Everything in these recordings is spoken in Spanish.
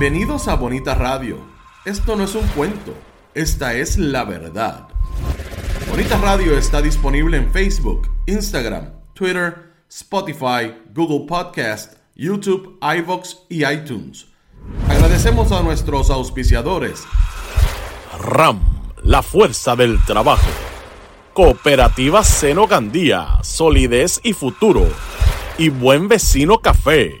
Bienvenidos a Bonita Radio. Esto no es un cuento, esta es la verdad. Bonita Radio está disponible en Facebook, Instagram, Twitter, Spotify, Google Podcast, YouTube, iVoox y iTunes. Agradecemos a nuestros auspiciadores. RAM, la fuerza del trabajo. Cooperativa Seno Gandía, solidez y futuro. Y Buen Vecino Café.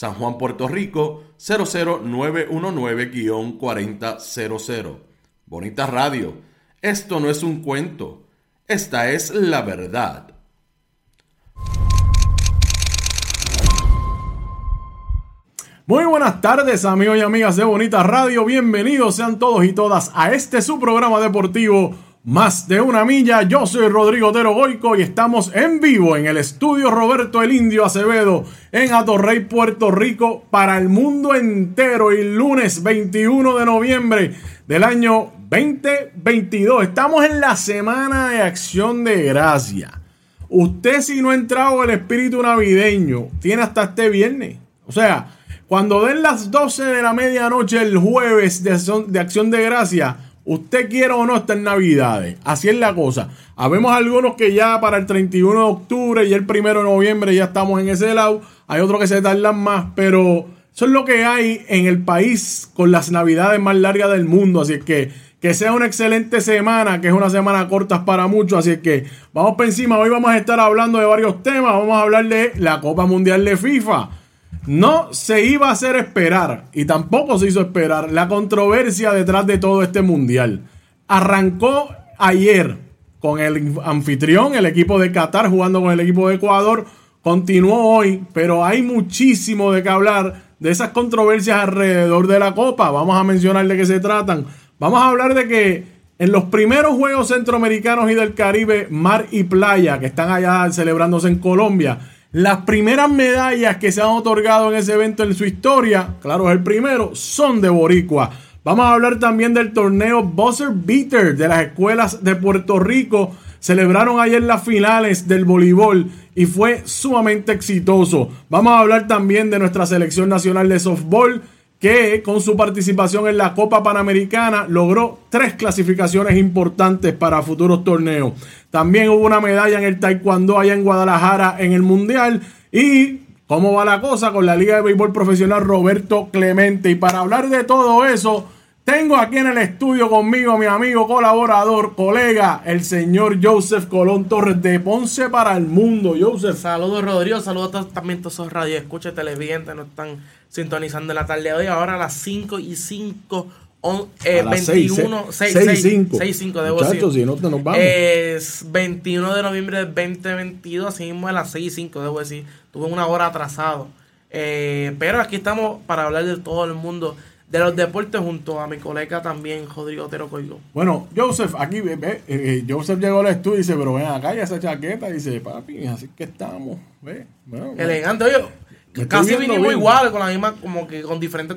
San Juan, Puerto Rico 00919-4000. Bonita Radio. Esto no es un cuento. Esta es la verdad. Muy buenas tardes amigos y amigas de Bonita Radio, bienvenidos sean todos y todas a este su programa deportivo Más de una milla. Yo soy Rodrigo Otero Goico y estamos en vivo en el estudio Roberto el Indio Acevedo en Atorrey, Puerto Rico para el mundo entero el lunes 21 de noviembre del año 2022. Estamos en la semana de acción de gracia. Usted si no ha entrado el espíritu navideño, tiene hasta este viernes. O sea, cuando den las 12 de la medianoche el jueves de, Acción de Gracia, usted quiera o no está en Navidades. Así es la cosa. Habemos algunos que ya para el 31 de octubre y el 1 de noviembre ya estamos en ese lado. Hay otros que se tardan más, pero eso es lo que hay en el país con las Navidades más largas del mundo. Así que que sea una excelente semana, que es una semana corta para muchos. Así que vamos por encima. Hoy vamos a estar hablando de varios temas. Vamos a hablar de la Copa Mundial de FIFA. No se iba a hacer esperar y tampoco se hizo esperar la controversia detrás de todo este mundial. Arrancó ayer con el anfitrión, el equipo de Qatar, jugando con el equipo de Ecuador. Continuó hoy, pero hay muchísimo de qué hablar de esas controversias alrededor de la Copa. Vamos a mencionar de qué se tratan. Vamos a hablar de que en los primeros Juegos Centroamericanos y del Caribe, Mar y Playa, que están allá celebrándose en Colombia, las primeras medallas que se han otorgado en ese evento en su historia, claro, es el primero, son de Boricua. Vamos a hablar también del torneo Buzzer Beater de las escuelas de Puerto Rico. Celebraron ayer las finales del voleibol y fue sumamente exitoso. Vamos a hablar también de nuestra selección nacional de softball que con su participación en la Copa Panamericana logró tres clasificaciones importantes para futuros torneos. También hubo una medalla en el Taekwondo allá en Guadalajara en el Mundial. Y cómo va la cosa con la Liga de Béisbol Profesional Roberto Clemente. Y para hablar de todo eso, tengo aquí en el estudio conmigo mi amigo, colaborador, colega, el señor Joseph Colón Torres de Ponce para el Mundo. Joseph. Saludos Rodrigo, saludos también a todos esos radio escucha televidentes, no están sintonizando en la tarde de hoy. Ahora a las 5 y 5, eh, 21, 6, 6, 5. 6, 5, debo Muchachos, decir. si no te nos vamos. Es 21 de noviembre del 2022, así mismo a las 6 y 5, debo decir. Tuve una hora atrasado. Eh, pero aquí estamos para hablar de todo el mundo de los deportes junto a mi colega también, Rodrigo Otero Coigo. Bueno, Joseph, aquí ve, ve eh, Joseph llegó al estudio y dice, pero ven acá y esa chaqueta, y dice, papi, así que estamos, ve. Bueno, Elegante, oye, Casi vinimos igual, con la misma, como que con diferentes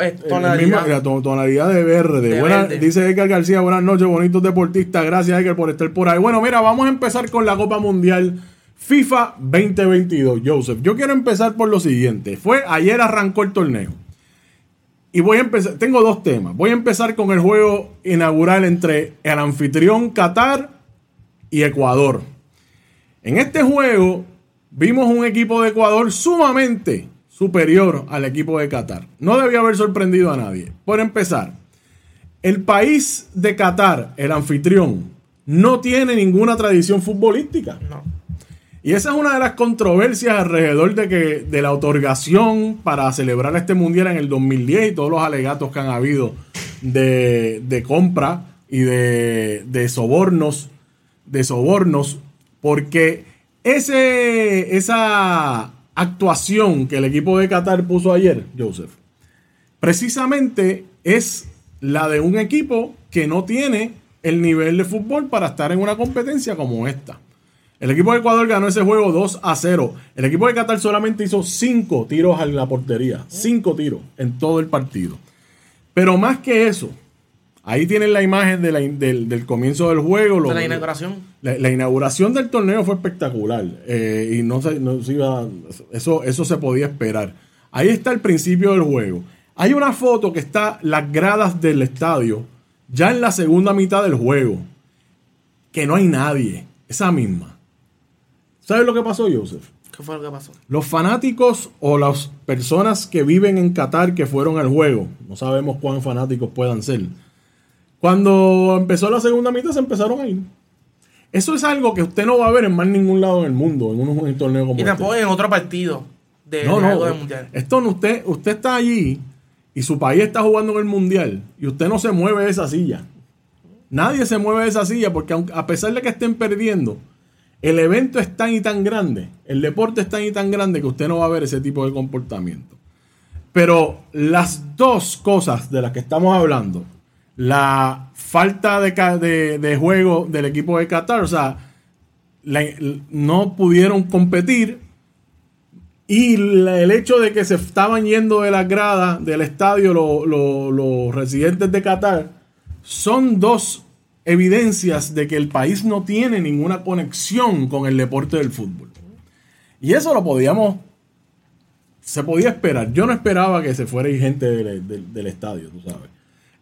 eh, tonalidades. tonalidad de verde. Dice Edgar García, buenas noches, bonitos deportistas. Gracias, Edgar, por estar por ahí. Bueno, mira, vamos a empezar con la Copa Mundial FIFA 2022. Joseph, yo quiero empezar por lo siguiente. Fue ayer arrancó el torneo. Y voy a empezar, tengo dos temas. Voy a empezar con el juego inaugural entre el anfitrión Qatar y Ecuador. En este juego vimos un equipo de Ecuador sumamente superior al equipo de Qatar. No debía haber sorprendido a nadie. Por empezar, el país de Qatar, el anfitrión, no tiene ninguna tradición futbolística. No. Y esa es una de las controversias alrededor de que de la otorgación para celebrar este mundial en el 2010 y todos los alegatos que han habido de, de compra y de, de, sobornos, de sobornos, porque ese, esa actuación que el equipo de Qatar puso ayer, Joseph, precisamente es la de un equipo que no tiene el nivel de fútbol para estar en una competencia como esta. El equipo de Ecuador ganó ese juego 2 a 0. El equipo de Qatar solamente hizo 5 tiros a la portería. 5 tiros en todo el partido. Pero más que eso, ahí tienen la imagen del, comienzo del juego. de la inauguración. La, inauguración del torneo fue espectacular. Eh, y no se, iba. Eso, eso se podía esperar. Ahí está el principio del juego. Hay una foto que está las gradas del estadio, ya en la segunda mitad del juego. Que no hay nadie. Esa misma. ¿Sabes lo que pasó, Joseph? ¿Qué fue lo que pasó? Los fanáticos o las personas que viven en Qatar que fueron al juego, no sabemos cuán fanáticos puedan ser. Cuando empezó la segunda mitad se empezaron a ir. Eso es algo que usted no va a ver en más ningún lado en el mundo, en un, torneo como este. Y tampoco en otro partido de, no, no, mundial. Esto no, usted, usted está allí y su país está jugando en el mundial y usted no se mueve de esa silla. Nadie se mueve de esa silla porque a pesar de que estén perdiendo, el evento es tan y tan grande, el deporte es tan y tan grande que usted no va a ver ese tipo de comportamiento. Pero las dos cosas de las que estamos hablando, la falta de, juego del equipo de Qatar, o sea, no pudieron competir y el hecho de que se estaban yendo de la grada del estadio los residentes de Qatar, son dos evidencias de que el país no tiene ninguna conexión con el deporte del fútbol. Y eso lo podíamos, se podía esperar. Yo no esperaba que se fuera gente del, estadio, tú sabes.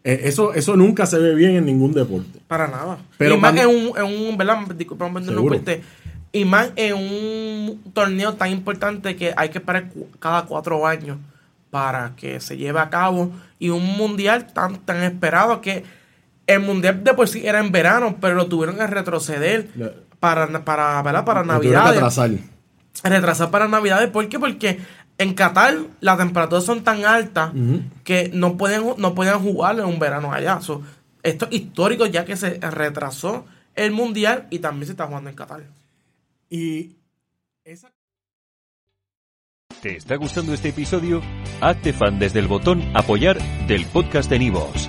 Eh, eso, eso nunca se ve bien en ningún deporte. Para nada. Pero y más en un, en un ¿verdad? Disculpa, no y más en un torneo tan importante que hay que esperar cada cuatro años para que se lleve a cabo y un mundial tan, tan esperado que el mundial de por sí era en verano, pero lo tuvieron que retroceder para, para, ¿verdad? para Navidades. Retrasar. retrasar para Navidades. ¿Por qué? Porque en Qatar las temperaturas son tan altas que no pueden, no pueden jugar en un verano allá. esto es histórico ya que se retrasó el mundial y también se está jugando en Qatar. Y ¿Te está gustando este episodio? Hazte fan desde el botón apoyar del podcast de Nivos.